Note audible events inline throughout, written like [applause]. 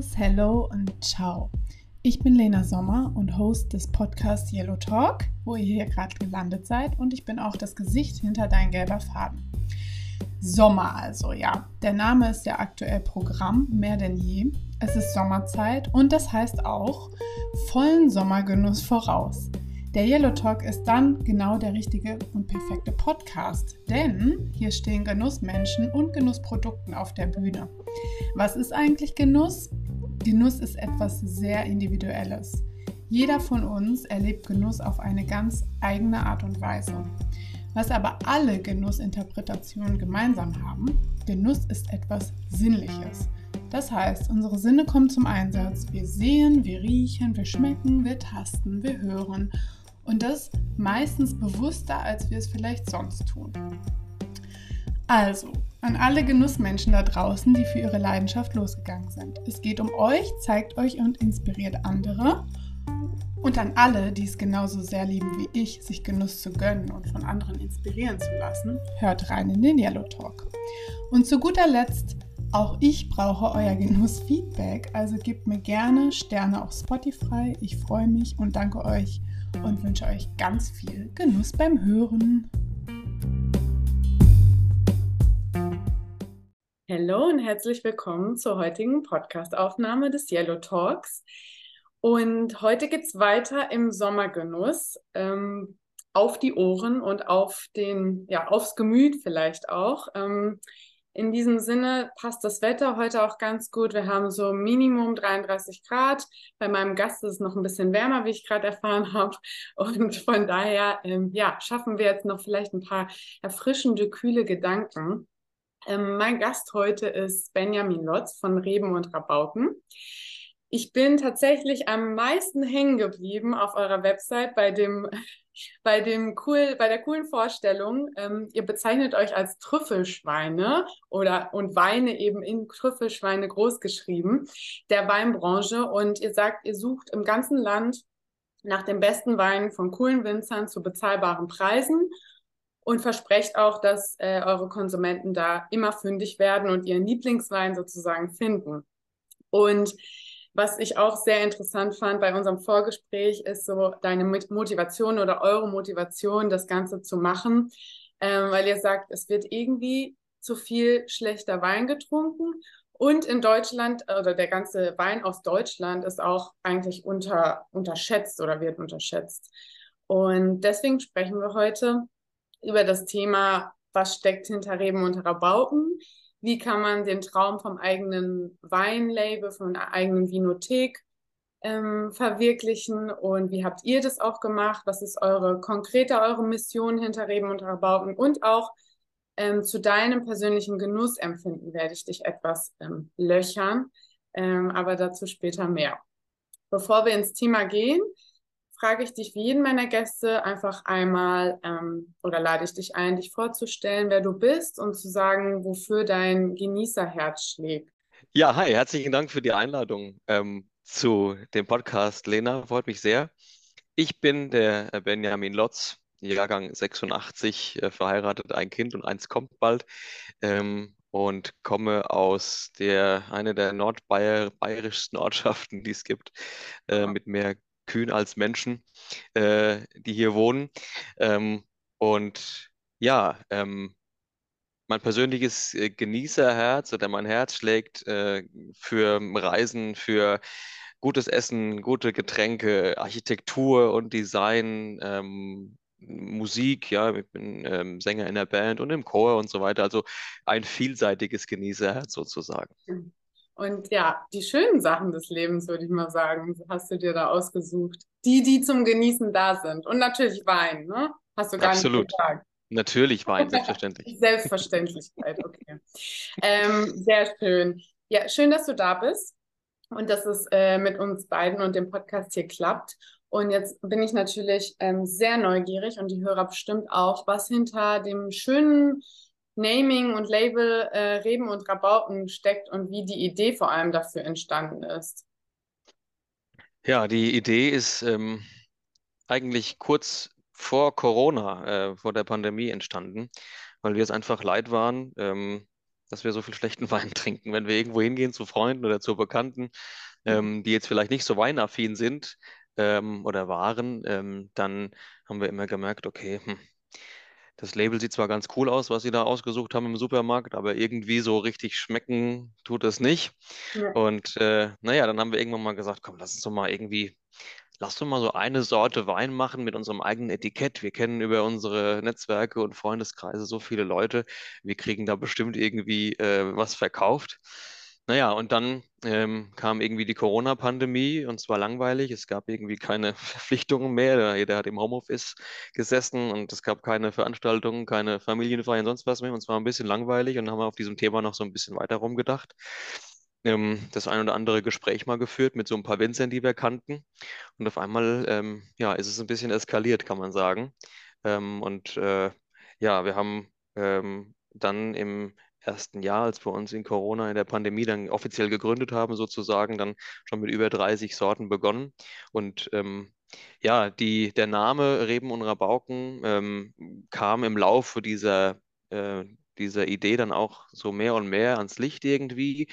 Servus, Hello und Ciao. Ich bin Lena Sommer und Host des Podcasts Yellow Talk, wo ihr hier gerade gelandet seid und ich bin auch das Gesicht hinter dein gelber Faden. Sommer also, ja. Der Name ist ja aktuell Programm, mehr denn je. Es ist Sommerzeit und das heißt auch vollen Sommergenuss voraus. Der Yellow Talk ist dann genau der richtige und perfekte Podcast, denn hier stehen Genussmenschen und Genussprodukten auf der Bühne. Was ist eigentlich Genuss? Genuss ist etwas sehr Individuelles. Jeder von uns erlebt Genuss auf eine ganz eigene Art und Weise. Was aber alle Genussinterpretationen gemeinsam haben, Genuss ist etwas Sinnliches. Das heißt, unsere Sinne kommen zum Einsatz. Wir sehen, wir riechen, wir schmecken, wir tasten, wir hören und das meistens bewusster, als wir es vielleicht sonst tun. Also, an alle Genussmenschen da draußen, die für ihre Leidenschaft losgegangen sind. Es geht um euch, zeigt euch und inspiriert andere. Und an alle, die es genauso sehr lieben wie ich, sich Genuss zu gönnen und von anderen inspirieren zu lassen, hört rein in den Yellow Talk. Und zu guter Letzt, auch ich brauche euer Genussfeedback, also gebt mir gerne Sterne auf Spotify. Ich freue mich und danke euch und wünsche euch ganz viel Genuss beim Hören. Hallo und herzlich willkommen zur heutigen Podcastaufnahme des Yellow Talks. Und heute geht es weiter im Sommergenuss ähm, auf die Ohren und auf den, ja, aufs Gemüt vielleicht auch. Ähm, in diesem Sinne passt das Wetter heute auch ganz gut. Wir haben so Minimum 33 Grad. Bei meinem Gast ist es noch ein bisschen wärmer, wie ich gerade erfahren [laughs] habe. Und von daher, ähm, ja, schaffen wir jetzt noch vielleicht ein paar erfrischende, kühle Gedanken. Ähm, mein Gast heute ist Benjamin Lotz von Reben und Rabauken. Ich bin tatsächlich am meisten hängen geblieben auf eurer Website bei dem [laughs] bei dem cool, bei der coolen Vorstellung, ähm, ihr bezeichnet euch als Trüffelschweine oder und Weine eben in Trüffelschweine großgeschrieben der Weinbranche und ihr sagt, ihr sucht im ganzen Land nach den besten Weinen von coolen Winzern zu bezahlbaren Preisen und versprecht auch, dass äh, eure Konsumenten da immer fündig werden und ihren Lieblingswein sozusagen finden. Und was ich auch sehr interessant fand bei unserem Vorgespräch, ist so deine Motivation oder eure Motivation, das Ganze zu machen, ähm, weil ihr sagt, es wird irgendwie zu viel schlechter Wein getrunken. Und in Deutschland, oder der ganze Wein aus Deutschland ist auch eigentlich unter, unterschätzt oder wird unterschätzt. Und deswegen sprechen wir heute über das Thema, was steckt hinter Reben und Rabauken? wie kann man den Traum vom eigenen Weinlabel, von einer eigenen Vinothek ähm, verwirklichen und wie habt ihr das auch gemacht? Was ist eure konkrete, eure Mission hinter Reben und Rabauken und auch ähm, zu deinem persönlichen Genussempfinden werde ich dich etwas ähm, löchern, ähm, aber dazu später mehr. Bevor wir ins Thema gehen, frage ich dich wie jeden meiner Gäste einfach einmal ähm, oder lade ich dich ein, dich vorzustellen, wer du bist und zu sagen, wofür dein Genießerherz schlägt. Ja, hi, herzlichen Dank für die Einladung ähm, zu dem Podcast, Lena. Freut mich sehr. Ich bin der Benjamin Lotz, Jahrgang 86, äh, verheiratet, ein Kind und eins kommt bald. Ähm, und komme aus der eine der nordbayerischsten Ortschaften, die es gibt, äh, mit mehr Kühen als Menschen, äh, die hier wohnen. Ähm, und ja, ähm, mein persönliches äh, Genießerherz oder mein Herz schlägt äh, für Reisen, für gutes Essen, gute Getränke, Architektur und Design, ähm, Musik, ja, ich bin ähm, Sänger in der Band und im Chor und so weiter. Also ein vielseitiges Genießerherz sozusagen. Und ja, die schönen Sachen des Lebens, würde ich mal sagen, hast du dir da ausgesucht. Die, die zum Genießen da sind. Und natürlich Wein, ne? Hast du gar Absolut. nicht gesagt. Natürlich Wein, [laughs] selbstverständlich. Selbstverständlichkeit, okay. ähm, sehr schön. Ja, schön, dass du da bist und dass es äh, mit uns beiden und dem Podcast hier klappt. Und jetzt bin ich natürlich ähm, sehr neugierig und die Hörer bestimmt auch, was hinter dem schönen Naming und Label äh, Reben und Rabauken steckt und wie die Idee vor allem dafür entstanden ist. Ja, die Idee ist ähm, eigentlich kurz vor Corona, äh, vor der Pandemie entstanden, weil wir es einfach leid waren, ähm, dass wir so viel schlechten [laughs] Wein trinken. Wenn wir irgendwo hingehen zu Freunden oder zu Bekannten, ähm, die jetzt vielleicht nicht so weinaffin sind ähm, oder waren, ähm, dann haben wir immer gemerkt, okay, hm, das Label sieht zwar ganz cool aus, was sie da ausgesucht haben im Supermarkt, aber irgendwie so richtig schmecken tut es nicht. Ja. Und äh, naja, dann haben wir irgendwann mal gesagt, komm, lass uns doch mal irgendwie lass doch mal so eine Sorte Wein machen mit unserem eigenen Etikett. Wir kennen über unsere Netzwerke und Freundeskreise so viele Leute. Wir kriegen da bestimmt irgendwie äh, was verkauft. Naja, und dann ähm, kam irgendwie die Corona-Pandemie und es war langweilig. Es gab irgendwie keine [laughs] Verpflichtungen mehr. Jeder hat im Homeoffice gesessen und es gab keine Veranstaltungen, keine Familienfeiern, sonst was mehr. Und es war ein bisschen langweilig und haben wir auf diesem Thema noch so ein bisschen weiter rumgedacht ähm, das ein oder andere Gespräch mal geführt mit so ein paar Winzern, die wir kannten. Und auf einmal, ähm, ja, ist es ein bisschen eskaliert, kann man sagen. Ähm, und äh, ja, wir haben ähm, dann im ersten Jahr, als wir uns in Corona, in der Pandemie dann offiziell gegründet haben, sozusagen, dann schon mit über 30 Sorten begonnen. Und ähm, ja, die, der Name Reben und Rabauken ähm, kam im Laufe dieser, äh, dieser Idee dann auch so mehr und mehr ans Licht irgendwie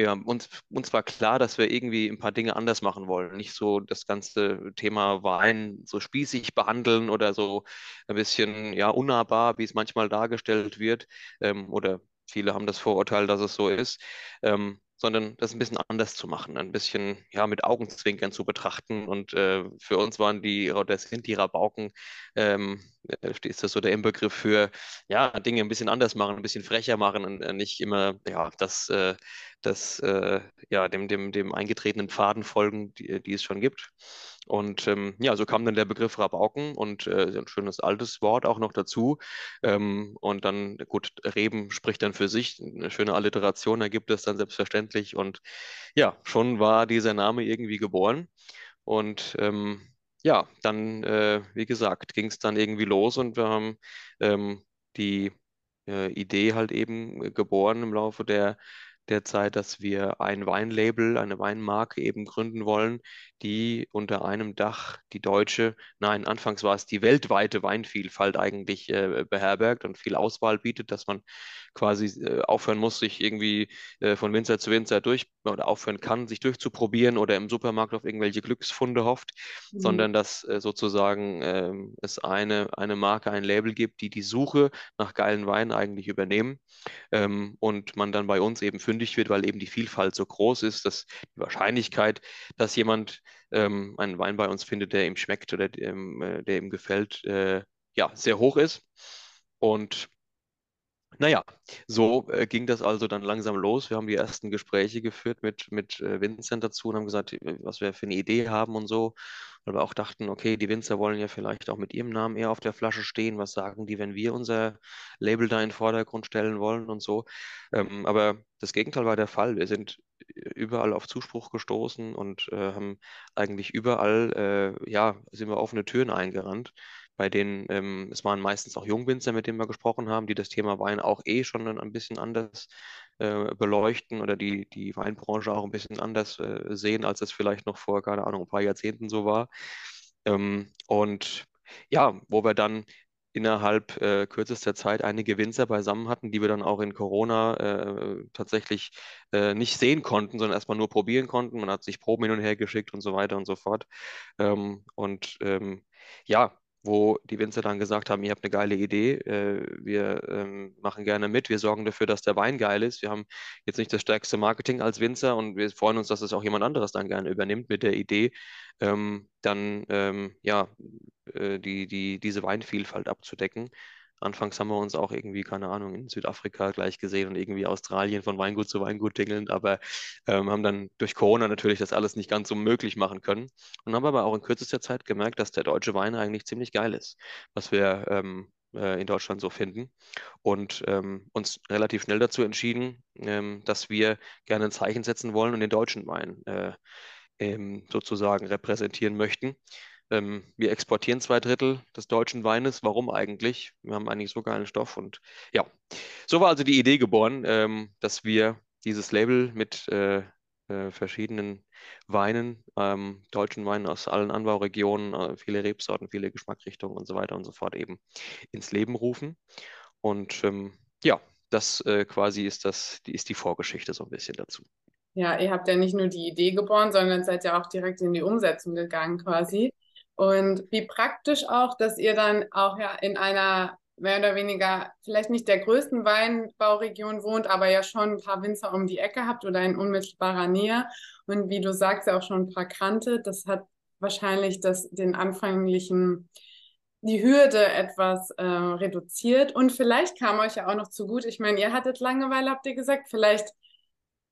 haben uns, uns war klar, dass wir irgendwie ein paar Dinge anders machen wollen. Nicht so das ganze Thema Wein so spießig behandeln oder so ein bisschen ja unnahbar, wie es manchmal dargestellt wird. Ähm, oder viele haben das Vorurteil, dass es so ist. Ähm, sondern das ein bisschen anders zu machen, ein bisschen ja mit Augenzwinkern zu betrachten. Und äh, für uns waren die oder sind die Rabauken, ähm, äh, ist das so der Inbegriff für ja Dinge ein bisschen anders machen, ein bisschen frecher machen und äh, nicht immer ja das äh, das äh, ja dem dem dem eingetretenen Pfaden folgen, die, die es schon gibt. Und ähm, ja, so kam dann der Begriff Rabauken und äh, ein schönes altes Wort auch noch dazu. Ähm, und dann, gut, Reben spricht dann für sich, eine schöne Alliteration ergibt es dann selbstverständlich. Und ja, schon war dieser Name irgendwie geboren. Und ähm, ja, dann, äh, wie gesagt, ging es dann irgendwie los und wir haben ähm, die äh, Idee halt eben geboren im Laufe der der Zeit, dass wir ein Weinlabel, eine Weinmarke eben gründen wollen, die unter einem Dach die deutsche, nein, anfangs war es die weltweite Weinvielfalt eigentlich äh, beherbergt und viel Auswahl bietet, dass man quasi äh, aufhören muss, sich irgendwie äh, von Winzer zu Winzer durch oder aufhören kann, sich durchzuprobieren oder im Supermarkt auf irgendwelche Glücksfunde hofft, mhm. sondern dass äh, sozusagen ähm, es eine, eine Marke, ein Label gibt, die die Suche nach geilen Weinen eigentlich übernehmen ähm, und man dann bei uns eben fündig wird, weil eben die Vielfalt so groß ist, dass die Wahrscheinlichkeit, dass jemand ähm, einen Wein bei uns findet, der ihm schmeckt oder dem, äh, der ihm gefällt, äh, ja, sehr hoch ist. Und naja, so äh, ging das also dann langsam los. Wir haben die ersten Gespräche geführt mit, mit äh, Winzern dazu und haben gesagt, was wir für eine Idee haben und so. Weil wir auch dachten, okay, die Winzer wollen ja vielleicht auch mit ihrem Namen eher auf der Flasche stehen. Was sagen die, wenn wir unser Label da in den Vordergrund stellen wollen und so. Ähm, aber das Gegenteil war der Fall. Wir sind überall auf Zuspruch gestoßen und äh, haben eigentlich überall, äh, ja, sind wir offene Türen eingerannt bei denen, ähm, es waren meistens auch Jungwinzer, mit denen wir gesprochen haben, die das Thema Wein auch eh schon ein bisschen anders äh, beleuchten oder die, die Weinbranche auch ein bisschen anders äh, sehen, als es vielleicht noch vor, keine Ahnung, ein paar Jahrzehnten so war. Ähm, und ja, wo wir dann innerhalb äh, kürzester Zeit einige Winzer beisammen hatten, die wir dann auch in Corona äh, tatsächlich äh, nicht sehen konnten, sondern erstmal nur probieren konnten. Man hat sich Proben hin und her geschickt und so weiter und so fort. Ähm, und ähm, ja, wo die Winzer dann gesagt haben, ihr habt eine geile Idee, äh, wir ähm, machen gerne mit, wir sorgen dafür, dass der Wein geil ist. Wir haben jetzt nicht das stärkste Marketing als Winzer und wir freuen uns, dass es auch jemand anderes dann gerne übernimmt mit der Idee, ähm, dann ähm, ja, äh, die, die, diese Weinvielfalt abzudecken. Anfangs haben wir uns auch irgendwie, keine Ahnung, in Südafrika gleich gesehen und irgendwie Australien von Weingut zu Weingut tingeln, aber ähm, haben dann durch Corona natürlich das alles nicht ganz so möglich machen können und haben aber auch in kürzester Zeit gemerkt, dass der deutsche Wein eigentlich ziemlich geil ist, was wir ähm, äh, in Deutschland so finden und ähm, uns relativ schnell dazu entschieden, ähm, dass wir gerne ein Zeichen setzen wollen und den deutschen Wein äh, ähm, sozusagen repräsentieren möchten. Ähm, wir exportieren zwei Drittel des deutschen Weines. Warum eigentlich? Wir haben eigentlich so geilen Stoff. Und ja, so war also die Idee geboren, ähm, dass wir dieses Label mit äh, äh, verschiedenen Weinen, ähm, deutschen Weinen aus allen Anbauregionen, äh, viele Rebsorten, viele Geschmackrichtungen und so weiter und so fort eben ins Leben rufen. Und ähm, ja, das äh, quasi ist das, die ist die Vorgeschichte so ein bisschen dazu. Ja, ihr habt ja nicht nur die Idee geboren, sondern seid ja auch direkt in die Umsetzung gegangen quasi. Und wie praktisch auch, dass ihr dann auch ja in einer mehr oder weniger vielleicht nicht der größten Weinbauregion wohnt, aber ja schon ein paar Winzer um die Ecke habt oder in unmittelbarer Nähe. Und wie du sagst, ja auch schon ein paar Krante. Das hat wahrscheinlich das, den anfänglichen, die Hürde etwas äh, reduziert. Und vielleicht kam euch ja auch noch zu gut. Ich meine, ihr hattet Langeweile, habt ihr gesagt. Vielleicht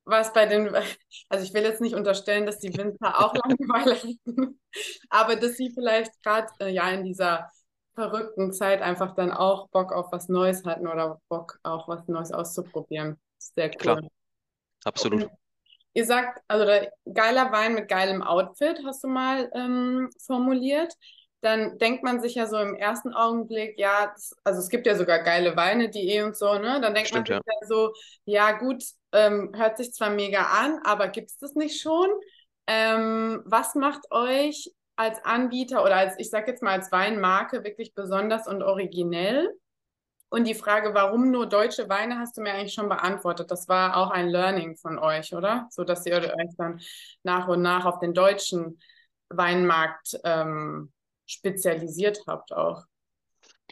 war es bei den, [laughs] also ich will jetzt nicht unterstellen, dass die Winzer auch Langeweile hatten, [laughs] aber dass sie vielleicht gerade äh, ja in dieser verrückten Zeit einfach dann auch Bock auf was Neues hatten oder Bock auch was Neues auszuprobieren. Sehr cool. Klar. Absolut. Und ihr sagt, also geiler Wein mit geilem Outfit, hast du mal ähm, formuliert. Dann denkt man sich ja so im ersten Augenblick, ja, das, also es gibt ja sogar geile Weine, die eh und so, ne? Dann denkt Stimmt, man sich ja. so, ja gut, ähm, hört sich zwar mega an, aber gibt es das nicht schon? Ähm, was macht euch als Anbieter oder als, ich sage jetzt mal als Weinmarke wirklich besonders und originell? Und die Frage, warum nur deutsche Weine, hast du mir eigentlich schon beantwortet. Das war auch ein Learning von euch, oder? So dass ihr euch dann nach und nach auf den deutschen Weinmarkt ähm, spezialisiert habt auch.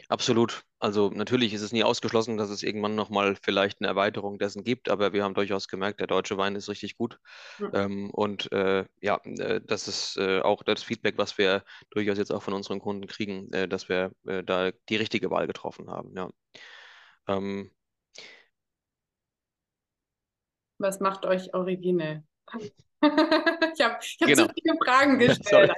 Absolut. Also natürlich ist es nie ausgeschlossen, dass es irgendwann nochmal vielleicht eine Erweiterung dessen gibt, aber wir haben durchaus gemerkt, der deutsche Wein ist richtig gut. Mhm. Ähm, und äh, ja, äh, das ist äh, auch das Feedback, was wir durchaus jetzt auch von unseren Kunden kriegen, äh, dass wir äh, da die richtige Wahl getroffen haben. Ja. Ähm, was macht euch originell? [laughs] ich habe hab genau. so viele Fragen [laughs] gestellt.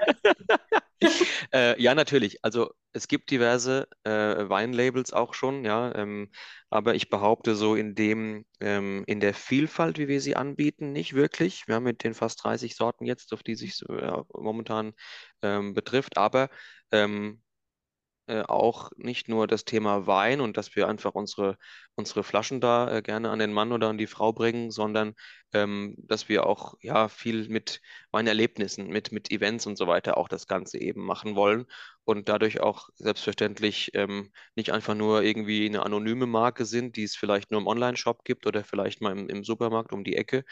[laughs] äh, ja, natürlich. Also es gibt diverse äh, Weinlabels auch schon, ja. Ähm, aber ich behaupte so in dem, ähm, in der Vielfalt, wie wir sie anbieten, nicht wirklich. Wir haben mit den fast 30 Sorten jetzt, auf die sich äh, momentan ähm, betrifft. Aber ähm, äh, auch nicht nur das Thema Wein und dass wir einfach unsere, unsere Flaschen da äh, gerne an den Mann oder an die Frau bringen, sondern ähm, dass wir auch ja viel mit Weinerlebnissen, mit, mit Events und so weiter auch das Ganze eben machen wollen und dadurch auch selbstverständlich ähm, nicht einfach nur irgendwie eine anonyme Marke sind, die es vielleicht nur im Online-Shop gibt oder vielleicht mal im, im Supermarkt um die Ecke,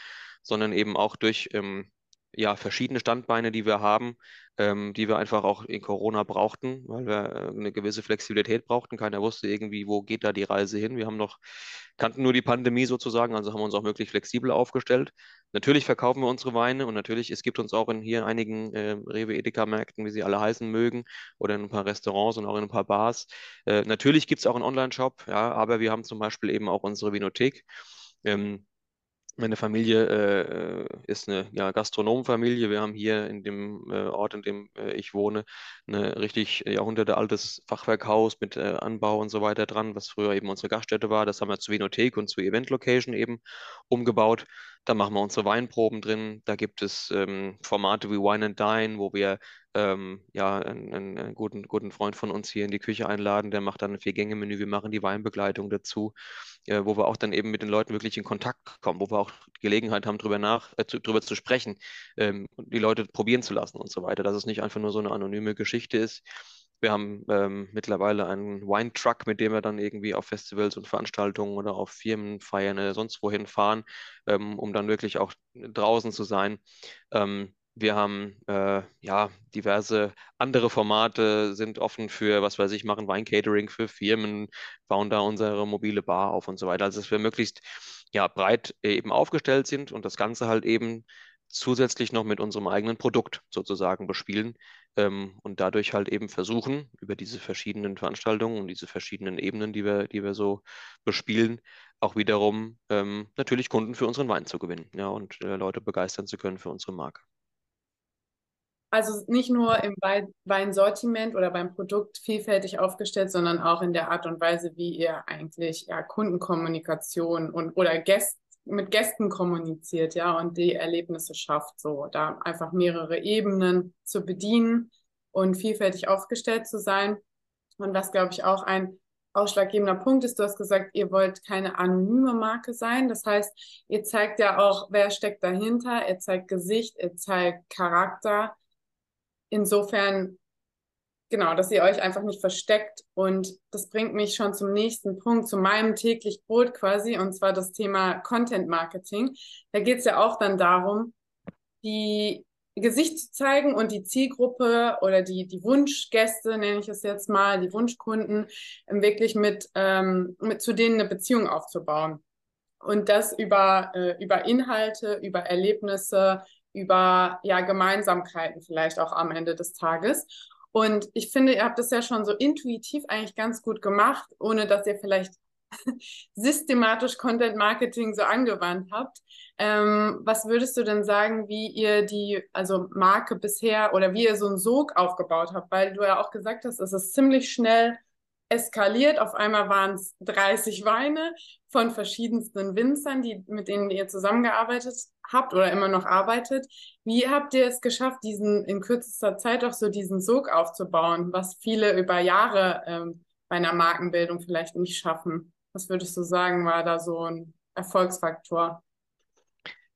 sondern eben auch durch ähm, ja, verschiedene Standbeine, die wir haben, ähm, die wir einfach auch in Corona brauchten, weil wir äh, eine gewisse Flexibilität brauchten. Keiner wusste irgendwie, wo geht da die Reise hin. Wir haben noch, kannten nur die Pandemie sozusagen, also haben wir uns auch möglichst flexibel aufgestellt. Natürlich verkaufen wir unsere Weine und natürlich, es gibt uns auch in hier einigen äh, Rewe Edeka-Märkten, wie sie alle heißen mögen, oder in ein paar Restaurants und auch in ein paar Bars. Äh, natürlich gibt es auch einen Online-Shop, ja, aber wir haben zum Beispiel eben auch unsere Vinothek. Ähm, meine Familie äh, ist eine ja, Gastronomenfamilie. Wir haben hier in dem äh, Ort, in dem äh, ich wohne, ein richtig jahrhundertealtes Fachwerkhaus mit äh, Anbau und so weiter dran, was früher eben unsere Gaststätte war. Das haben wir zur Vinothek und zur Event Location eben umgebaut. Da machen wir unsere Weinproben drin. Da gibt es ähm, Formate wie Wine and Dine, wo wir ähm, ja, einen, einen, guten, guten Freund von uns hier in die Küche einladen, der macht dann ein Vier-Gänge-Menü, wir machen die Weinbegleitung dazu, äh, wo wir auch dann eben mit den Leuten wirklich in Kontakt kommen, wo wir auch Gelegenheit haben, drüber, nach, äh, drüber zu sprechen, ähm, die Leute probieren zu lassen und so weiter, dass es nicht einfach nur so eine anonyme Geschichte ist. Wir haben ähm, mittlerweile einen Wine-Truck, mit dem wir dann irgendwie auf Festivals und Veranstaltungen oder auf Firmenfeiern oder sonst wohin fahren, ähm, um dann wirklich auch draußen zu sein. Ähm, wir haben äh, ja diverse andere Formate, sind offen für, was weiß ich, machen Weincatering für Firmen, bauen da unsere mobile Bar auf und so weiter. Also dass wir möglichst ja breit eben aufgestellt sind und das Ganze halt eben zusätzlich noch mit unserem eigenen Produkt sozusagen bespielen ähm, und dadurch halt eben versuchen, über diese verschiedenen Veranstaltungen und diese verschiedenen Ebenen, die wir, die wir so bespielen, auch wiederum ähm, natürlich Kunden für unseren Wein zu gewinnen ja, und äh, Leute begeistern zu können für unsere Marke. Also nicht nur im Weinsortiment oder beim Produkt vielfältig aufgestellt, sondern auch in der Art und Weise, wie ihr eigentlich ja, Kundenkommunikation und oder Gäst, mit Gästen kommuniziert, ja, und die Erlebnisse schafft, so da einfach mehrere Ebenen zu bedienen und vielfältig aufgestellt zu sein. Und was, glaube ich, auch ein ausschlaggebender Punkt ist, du hast gesagt, ihr wollt keine anonyme Marke sein. Das heißt, ihr zeigt ja auch, wer steckt dahinter, ihr zeigt Gesicht, ihr zeigt Charakter insofern genau, dass ihr euch einfach nicht versteckt. Und das bringt mich schon zum nächsten Punkt, zu meinem täglich Brot quasi, und zwar das Thema Content Marketing. Da geht es ja auch dann darum, die Gesicht zu zeigen und die Zielgruppe oder die, die Wunschgäste, nenne ich es jetzt mal, die Wunschkunden, ähm, wirklich mit, ähm, mit zu denen eine Beziehung aufzubauen. Und das über, äh, über Inhalte, über Erlebnisse, über ja, Gemeinsamkeiten vielleicht auch am Ende des Tages. Und ich finde, ihr habt das ja schon so intuitiv eigentlich ganz gut gemacht, ohne dass ihr vielleicht [laughs] systematisch Content Marketing so angewandt habt. Ähm, was würdest du denn sagen, wie ihr die, also Marke bisher oder wie ihr so einen Sog aufgebaut habt? Weil du ja auch gesagt hast, es ist ziemlich schnell eskaliert. Auf einmal waren es 30 Weine von verschiedensten Winzern, die, mit denen ihr zusammengearbeitet habt oder immer noch arbeitet. Wie habt ihr es geschafft, diesen in kürzester Zeit auch so diesen Sog aufzubauen, was viele über Jahre ähm, bei einer Markenbildung vielleicht nicht schaffen? Was würdest du sagen, war da so ein Erfolgsfaktor?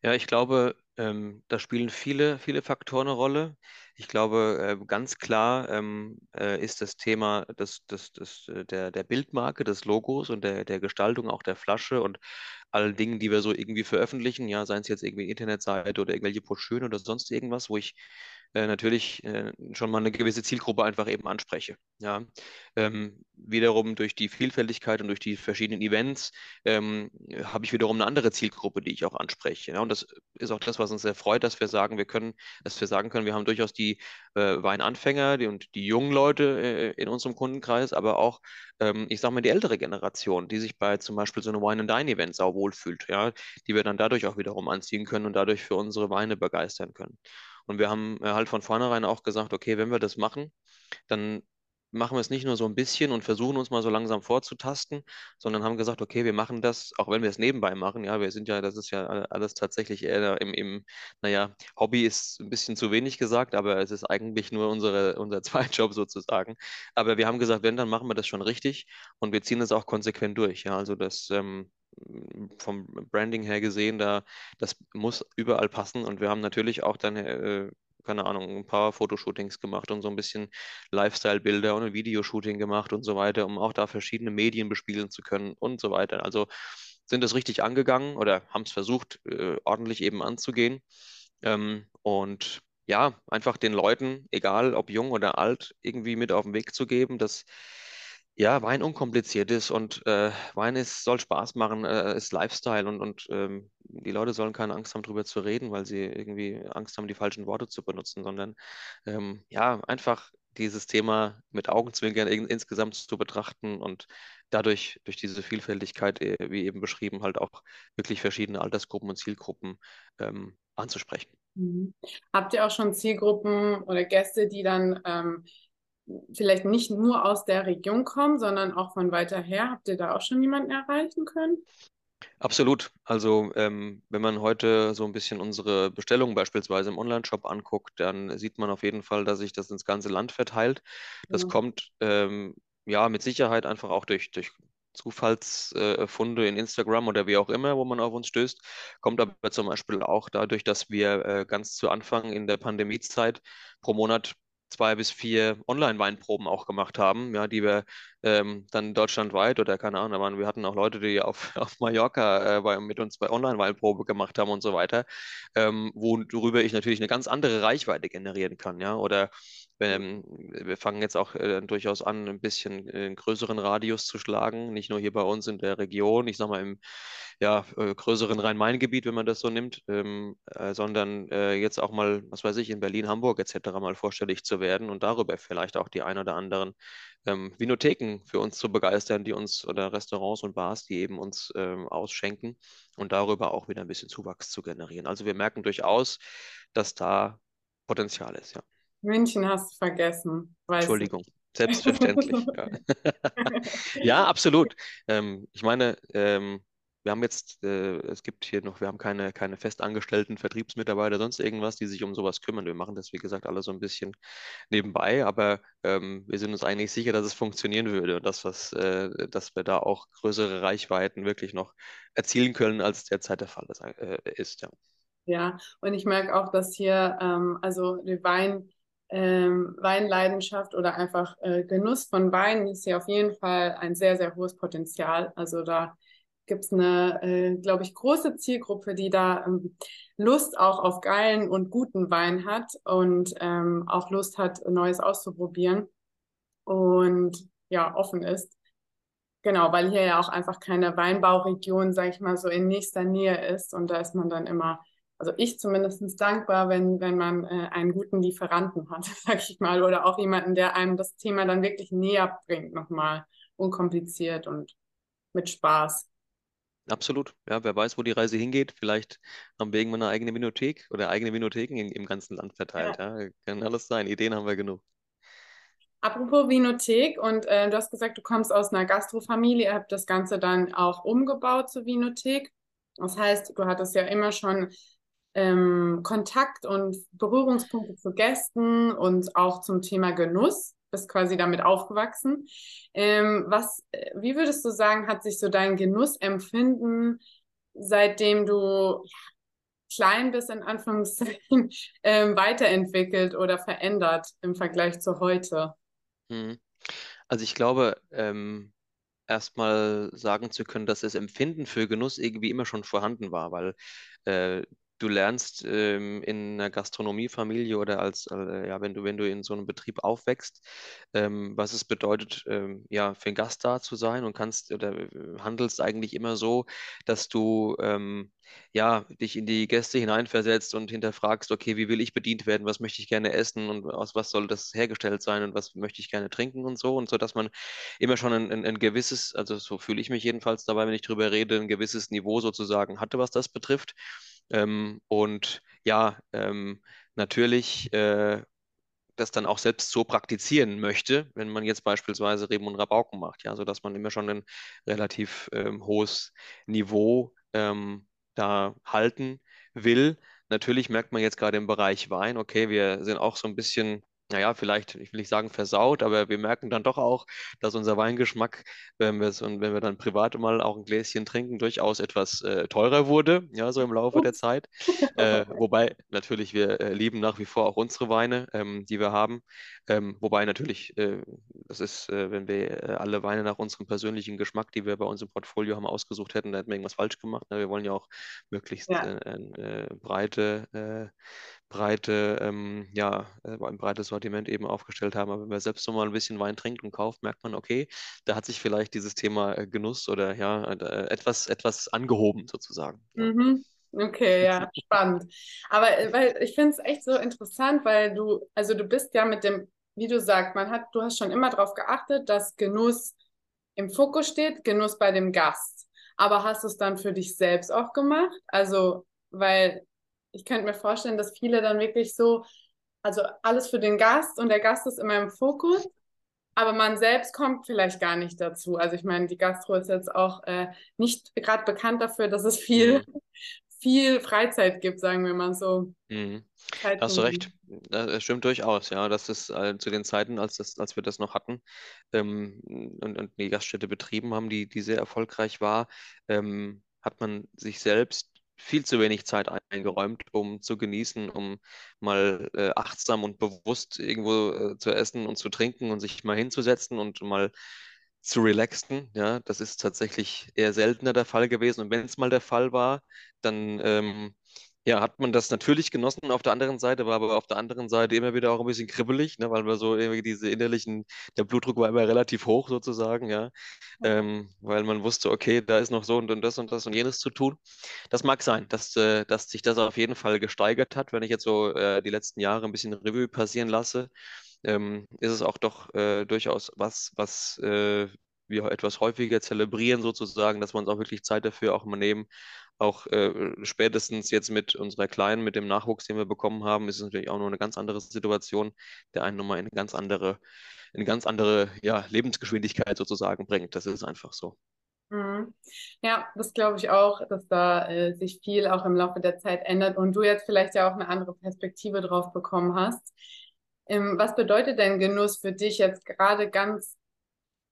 Ja, ich glaube, ähm, da spielen viele, viele Faktoren eine Rolle. Ich glaube, äh, ganz klar ähm, äh, ist das Thema des, des, des, äh, der, der Bildmarke, des Logos und der, der Gestaltung auch der Flasche und allen Dingen, die wir so irgendwie veröffentlichen, ja, seien es jetzt irgendwie Internetseite oder irgendwelche Broschüren oder sonst irgendwas, wo ich äh, natürlich äh, schon mal eine gewisse Zielgruppe einfach eben anspreche. Ja. Ähm, wiederum durch die Vielfältigkeit und durch die verschiedenen Events ähm, habe ich wiederum eine andere Zielgruppe, die ich auch anspreche. Ja. Und das ist auch das, was uns sehr freut, dass wir sagen, wir können, dass wir sagen können, wir haben durchaus die äh, Weinanfänger die, und die jungen Leute äh, in unserem Kundenkreis, aber auch, ähm, ich sage mal, die ältere Generation, die sich bei zum Beispiel so einem Wine and Dine Event sau wohlfühlt, ja, die wir dann dadurch auch wiederum anziehen können und dadurch für unsere Weine begeistern können. Und wir haben äh, halt von vornherein auch gesagt, okay, wenn wir das machen, dann machen wir es nicht nur so ein bisschen und versuchen uns mal so langsam vorzutasten, sondern haben gesagt, okay, wir machen das, auch wenn wir es nebenbei machen. Ja, wir sind ja, das ist ja alles tatsächlich eher im, im naja, Hobby ist ein bisschen zu wenig gesagt, aber es ist eigentlich nur unsere, unser [laughs] Zweitjob sozusagen. Aber wir haben gesagt, wenn, dann machen wir das schon richtig und wir ziehen das auch konsequent durch. Ja, also das, ähm, vom Branding her gesehen, da das muss überall passen. Und wir haben natürlich auch dann, äh, keine Ahnung, ein paar Fotoshootings gemacht und so ein bisschen Lifestyle-Bilder und ein Videoshooting gemacht und so weiter, um auch da verschiedene Medien bespielen zu können und so weiter. Also sind das richtig angegangen oder haben es versucht, äh, ordentlich eben anzugehen. Ähm, und ja, einfach den Leuten, egal ob jung oder alt, irgendwie mit auf den Weg zu geben, dass ja, Wein unkompliziert ist und äh, Wein ist, soll Spaß machen, äh, ist Lifestyle und, und ähm, die Leute sollen keine Angst haben, darüber zu reden, weil sie irgendwie Angst haben, die falschen Worte zu benutzen, sondern ähm, ja, einfach dieses Thema mit Augenzwinkern in, insgesamt zu betrachten und dadurch, durch diese Vielfältigkeit, äh, wie eben beschrieben, halt auch wirklich verschiedene Altersgruppen und Zielgruppen ähm, anzusprechen. Mhm. Habt ihr auch schon Zielgruppen oder Gäste, die dann ähm, vielleicht nicht nur aus der Region kommen, sondern auch von weiter her. Habt ihr da auch schon jemanden erreichen können? Absolut. Also ähm, wenn man heute so ein bisschen unsere Bestellungen beispielsweise im Online-Shop anguckt, dann sieht man auf jeden Fall, dass sich das ins ganze Land verteilt. Das ja. kommt ähm, ja mit Sicherheit einfach auch durch, durch Zufallsfunde äh, in Instagram oder wie auch immer, wo man auf uns stößt. Kommt aber zum Beispiel auch dadurch, dass wir äh, ganz zu Anfang in der Pandemiezeit pro Monat zwei bis vier Online-Weinproben auch gemacht haben, ja, die wir ähm, dann deutschlandweit oder keine Ahnung, aber wir hatten auch Leute, die auf, [laughs] auf Mallorca äh, bei, mit uns bei Online-Weinprobe gemacht haben und so weiter, ähm, worüber ich natürlich eine ganz andere Reichweite generieren kann, ja, oder ähm, wir fangen jetzt auch äh, durchaus an, ein bisschen einen größeren Radius zu schlagen, nicht nur hier bei uns in der Region, ich sag mal im ja, äh, größeren Rhein-Main-Gebiet, wenn man das so nimmt, ähm, äh, sondern äh, jetzt auch mal, was weiß ich, in Berlin, Hamburg etc. mal vorstellig zu werden und darüber vielleicht auch die ein oder anderen ähm, Vinotheken für uns zu begeistern, die uns oder Restaurants und Bars, die eben uns ähm, ausschenken und darüber auch wieder ein bisschen Zuwachs zu generieren. Also wir merken durchaus, dass da Potenzial ist, ja. München hast du vergessen. Entschuldigung. Selbstverständlich. [laughs] ja. [laughs] ja. absolut. Ähm, ich meine, ähm, wir haben jetzt, äh, es gibt hier noch, wir haben keine, keine festangestellten Vertriebsmitarbeiter, sonst irgendwas, die sich um sowas kümmern. Wir machen das, wie gesagt, alle so ein bisschen nebenbei, aber ähm, wir sind uns eigentlich sicher, dass es funktionieren würde und dass, was, äh, dass wir da auch größere Reichweiten wirklich noch erzielen können, als derzeit der Fall ist. Äh, ist ja. ja, und ich merke auch, dass hier, ähm, also Wein ähm, Weinleidenschaft oder einfach äh, Genuss von Wein ist hier auf jeden Fall ein sehr, sehr hohes Potenzial. Also da gibt es eine, äh, glaube ich, große Zielgruppe, die da ähm, Lust auch auf geilen und guten Wein hat und ähm, auch Lust hat, Neues auszuprobieren und ja, offen ist. Genau, weil hier ja auch einfach keine Weinbauregion, sage ich mal, so in nächster Nähe ist. Und da ist man dann immer, also ich zumindest dankbar, wenn, wenn man äh, einen guten Lieferanten hat, [laughs] sage ich mal, oder auch jemanden, der einem das Thema dann wirklich näher bringt, nochmal unkompliziert und mit Spaß. Absolut. Ja, wer weiß, wo die Reise hingeht. Vielleicht haben wir irgendwann eine eigene Vinothek oder eigene Vinotheken in, im ganzen Land verteilt. Ja. ja. kann alles sein. Ideen haben wir genug. Apropos Vinothek und äh, du hast gesagt, du kommst aus einer Gastrofamilie, ihr habt das Ganze dann auch umgebaut zur Vinothek. Das heißt, du hattest ja immer schon ähm, Kontakt und Berührungspunkte zu Gästen und auch zum Thema Genuss bist quasi damit aufgewachsen. Ähm, was, äh, wie würdest du sagen, hat sich so dein Genussempfinden, seitdem du klein bist, in Anführungszeichen, [laughs] ähm, weiterentwickelt oder verändert im Vergleich zu heute? Hm. Also ich glaube, ähm, erstmal sagen zu können, dass das Empfinden für Genuss irgendwie immer schon vorhanden war, weil äh, du lernst ähm, in einer Gastronomiefamilie oder als, äh, ja, wenn du, wenn du in so einem Betrieb aufwächst, ähm, was es bedeutet, ähm, ja, für einen Gast da zu sein und kannst oder äh, handelst eigentlich immer so, dass du ähm, ja, dich in die Gäste hineinversetzt und hinterfragst, okay, wie will ich bedient werden, was möchte ich gerne essen und aus was soll das hergestellt sein und was möchte ich gerne trinken und so und so, dass man immer schon ein, ein, ein gewisses, also so fühle ich mich jedenfalls dabei, wenn ich drüber rede, ein gewisses Niveau sozusagen hatte, was das betrifft. Ähm, und ja, ähm, natürlich äh, das dann auch selbst so praktizieren möchte, wenn man jetzt beispielsweise Reben und Rabauken macht, ja, sodass man immer schon ein relativ ähm, hohes Niveau ähm, da halten will. Natürlich merkt man jetzt gerade im Bereich Wein, okay, wir sind auch so ein bisschen naja, vielleicht, ich will nicht sagen versaut, aber wir merken dann doch auch, dass unser Weingeschmack, wenn wir, wenn wir dann privat mal auch ein Gläschen trinken, durchaus etwas äh, teurer wurde, ja, so im Laufe der Zeit. [laughs] Äh, wobei natürlich wir äh, lieben nach wie vor auch unsere Weine, ähm, die wir haben. Ähm, wobei natürlich, äh, das ist, äh, wenn wir äh, alle Weine nach unserem persönlichen Geschmack, die wir bei uns im Portfolio haben, ausgesucht hätten, dann hätten wir irgendwas falsch gemacht. Ne? Wir wollen ja auch möglichst ja. breite breite, ähm, ja, äh, ein breites Sortiment eben aufgestellt haben. Aber wenn man selbst so mal ein bisschen Wein trinkt und kauft, merkt man, okay, da hat sich vielleicht dieses Thema äh, Genuss oder ja, äh, etwas, etwas angehoben sozusagen. Mhm. Okay, ja, spannend. Aber weil ich finde es echt so interessant, weil du, also du bist ja mit dem, wie du sagst, man hat, du hast schon immer darauf geachtet, dass Genuss im Fokus steht, Genuss bei dem Gast. Aber hast du es dann für dich selbst auch gemacht? Also, weil ich könnte mir vorstellen, dass viele dann wirklich so, also alles für den Gast und der Gast ist immer im Fokus, aber man selbst kommt vielleicht gar nicht dazu. Also ich meine, die Gastro ist jetzt auch äh, nicht gerade bekannt dafür, dass es viel, mhm. [laughs] viel Freizeit gibt, sagen wir mal so. Mhm. Hast du recht. Das stimmt durchaus, ja. Das ist äh, zu den Zeiten, als, das, als wir das noch hatten ähm, und, und die Gaststätte betrieben haben, die, die sehr erfolgreich war, ähm, hat man sich selbst viel zu wenig Zeit eingeräumt, um zu genießen, um mal äh, achtsam und bewusst irgendwo äh, zu essen und zu trinken und sich mal hinzusetzen und mal zu relaxen. Ja, das ist tatsächlich eher seltener der Fall gewesen. Und wenn es mal der Fall war, dann ähm, ja, hat man das natürlich genossen auf der anderen Seite, war aber auf der anderen Seite immer wieder auch ein bisschen kribbelig, ne, weil wir so irgendwie diese innerlichen, der Blutdruck war immer relativ hoch sozusagen, ja, ähm, weil man wusste, okay, da ist noch so und, und das und das und jenes zu tun. Das mag sein, dass, äh, dass sich das auf jeden Fall gesteigert hat, wenn ich jetzt so äh, die letzten Jahre ein bisschen Revue passieren lasse, ähm, ist es auch doch äh, durchaus was, was äh, wir etwas häufiger zelebrieren sozusagen, dass wir uns auch wirklich Zeit dafür auch mal nehmen, auch äh, spätestens jetzt mit unserer Kleinen, mit dem Nachwuchs, den wir bekommen haben, ist es natürlich auch noch eine ganz andere Situation, der einen nochmal in eine ganz andere, in eine ganz andere ja, Lebensgeschwindigkeit sozusagen bringt. Das ist einfach so. Mhm. Ja, das glaube ich auch, dass da äh, sich viel auch im Laufe der Zeit ändert und du jetzt vielleicht ja auch eine andere Perspektive drauf bekommen hast. Ähm, was bedeutet denn Genuss für dich jetzt gerade ganz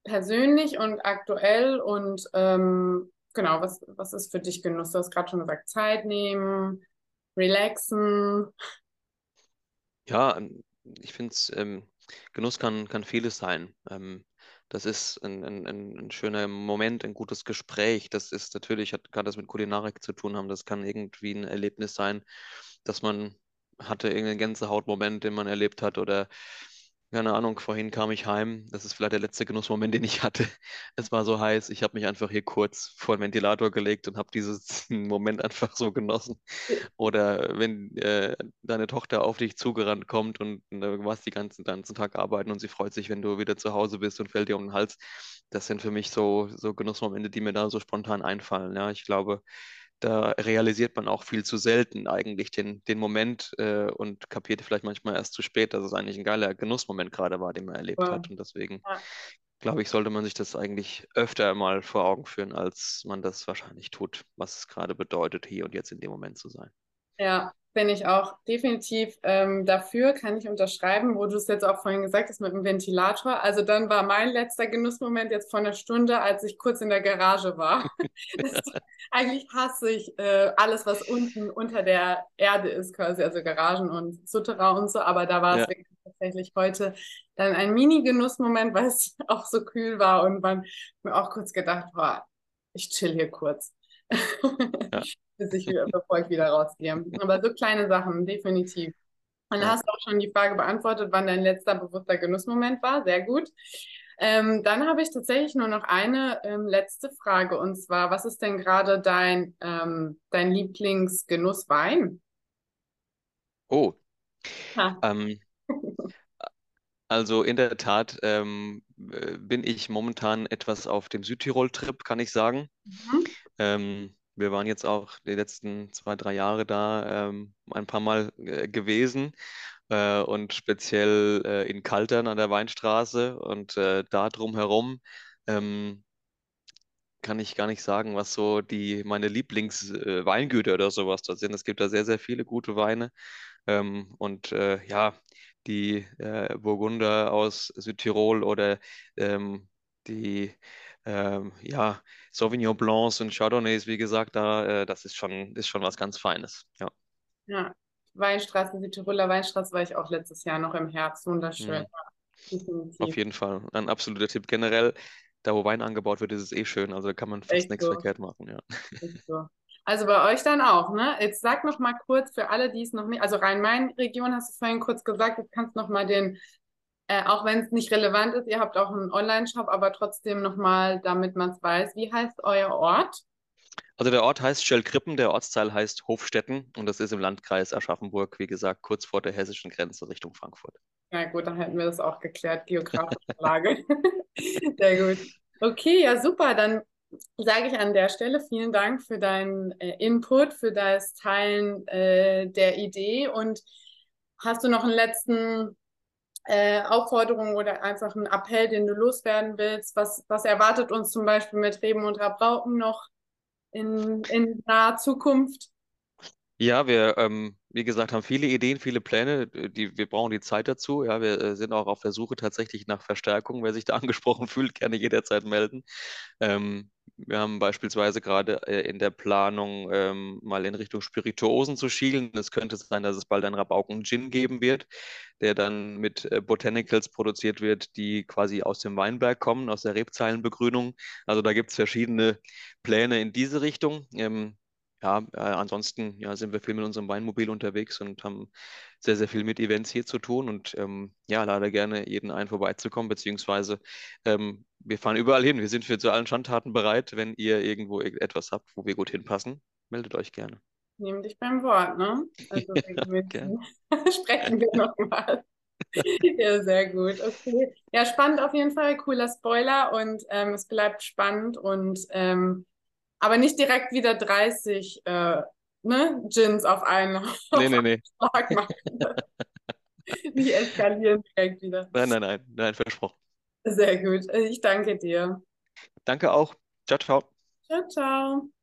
persönlich und aktuell und ähm, genau, was, was ist für dich Genuss? Du hast gerade schon gesagt, Zeit nehmen, relaxen. Ja, ich finde es, ähm, Genuss kann, kann vieles sein. Ähm, das ist ein, ein, ein schöner Moment, ein gutes Gespräch. Das ist natürlich, hat, kann das mit Kulinarik zu tun haben. Das kann irgendwie ein Erlebnis sein, dass man hatte irgendeinen Gänsehautmoment, den man erlebt hat oder keine Ahnung, vorhin kam ich heim. Das ist vielleicht der letzte Genussmoment, den ich hatte. [laughs] Es war so heiß, ich habe mich einfach hier kurz vor den Ventilator gelegt und habe diesen [laughs] Moment einfach so genossen. Oder wenn äh, deine Tochter auf dich zugerannt kommt und äh, du warst die ganzen, ganzen Tag arbeiten und sie freut sich, wenn du wieder zu Hause bist und fällt dir um den Hals. Das sind für mich so, so Genussmomente, die mir da so spontan einfallen. Ja, ich glaube, da realisiert man auch viel zu selten eigentlich den, den Moment äh, und kapiert vielleicht manchmal erst zu spät, dass es eigentlich ein geiler Genussmoment gerade war, den man erlebt ja. hat. Und deswegen ja. glaube ich, sollte man sich das eigentlich öfter mal vor Augen führen, als man das wahrscheinlich tut, was es gerade bedeutet, hier und jetzt in dem Moment zu sein. Ja, bin ich auch definitiv ähm, dafür, kann ich unterschreiben, wo du es jetzt auch vorhin gesagt hast mit dem Ventilator. Also dann war mein letzter Genussmoment jetzt vor einer Stunde, als ich kurz in der Garage war. [laughs] das, eigentlich hasse ich äh, alles, was unten unter der Erde ist, quasi, also Garagen und Sutterer und so, aber da war es ja. tatsächlich heute dann ein Mini-Genussmoment, weil es [laughs] auch so kühl war und man mir auch kurz gedacht, boah, ich chill hier kurz. Ja. [laughs] bis ich, bevor ich wieder rausgehe. Aber so kleine Sachen, definitiv. Und da hast du auch schon die Frage beantwortet, wann dein letzter bewusster Genussmoment war. Sehr gut. Ähm, dann habe ich tatsächlich nur noch eine ähm, letzte Frage und zwar, was ist denn gerade dein, ähm, dein Lieblingsgenusswein? Oh. Ähm, also in der Tat ähm, äh, bin ich momentan etwas auf dem Südtirol-Trip, kann ich sagen. Mhm. Ähm, wir waren jetzt auch die letzten zwei, drei Jahre da ähm, ein paar Mal äh, gewesen äh, und speziell äh, in Kaltern an der Weinstraße und äh, da drumherum ähm, kann ich gar nicht sagen, was so die meine Lieblingsweingüter äh, oder sowas da sind. Es gibt da sehr, sehr viele gute Weine. Ähm, und äh, ja, die Burgunder aus Südtirol oder ähm, die ähm, ja, Sauvignon Blancs und Chardonnays, wie gesagt, da, äh, das ist schon, ist schon was ganz Feines. Ja. ja, Weinstraße, die Tiroler Weinstraße war ich auch letztes Jahr noch im Herbst. Wunderschön. Mhm. Auf jeden Fall. Ein absoluter Tipp. Generell, da wo Wein angebaut wird, ist es eh schön. Also da kann man fast Echt nichts so. verkehrt machen. Ja. So. Also bei euch dann auch, ne? Jetzt sag noch mal kurz für alle, die es noch nicht, also Rhein-Main-Region hast du vorhin kurz gesagt, jetzt kannst du noch mal den äh, auch wenn es nicht relevant ist, ihr habt auch einen Online-Shop, aber trotzdem nochmal, damit man es weiß. Wie heißt euer Ort? Also der Ort heißt Schellkrippen, der Ortsteil heißt Hofstetten und das ist im Landkreis Aschaffenburg, wie gesagt, kurz vor der hessischen Grenze Richtung Frankfurt. Na gut, dann hätten wir das auch geklärt, geografische Lage. [laughs] Sehr gut. Okay, ja super, dann sage ich an der Stelle vielen Dank für deinen äh, Input, für das Teilen äh, der Idee und hast du noch einen letzten äh, Aufforderung oder einfach ein Appell, den du loswerden willst? Was, was erwartet uns zum Beispiel mit Reben und Rabauken noch in, in naher Zukunft? Ja, wir, ähm, wie gesagt, haben viele Ideen, viele Pläne. Die, wir brauchen die Zeit dazu. Ja, wir äh, sind auch auf der Suche tatsächlich nach Verstärkung. Wer sich da [laughs] angesprochen fühlt, gerne jederzeit melden. Ähm, wir haben beispielsweise gerade äh, in der Planung ähm, mal in Richtung Spirituosen zu schielen. Es könnte sein, dass es bald einen Rabauken-Gin geben wird, der dann mit äh, Botanicals produziert wird, die quasi aus dem Weinberg kommen, aus der Rebzeilenbegrünung. Also da gibt es verschiedene Pläne in diese Richtung. Ähm, ja, äh, ansonsten ja, sind wir viel mit unserem Weinmobil unterwegs und haben sehr, sehr viel mit Events hier zu tun und ähm, ja, leider gerne jeden ein vorbeizukommen, beziehungsweise ähm, wir fahren überall hin. Wir sind für zu allen Schandtaten bereit. Wenn ihr irgendwo etwas habt, wo wir gut hinpassen, meldet euch gerne. Nehmen dich beim Wort, ne? Also [laughs] ja, [laughs] sprechen wir nochmal. [laughs] ja, sehr gut. Okay. Ja, spannend auf jeden Fall. Cooler Spoiler und ähm, es bleibt spannend und ähm, aber nicht direkt wieder 30 äh, ne, Gins auf einen, nee, [laughs] nee, nee. Schlag machen. [laughs] nicht eskalieren direkt wieder. Nein, nein, nein, nein, versprochen. Sehr gut. Ich danke dir. Danke auch. Ciao, ciao. Ciao, ciao.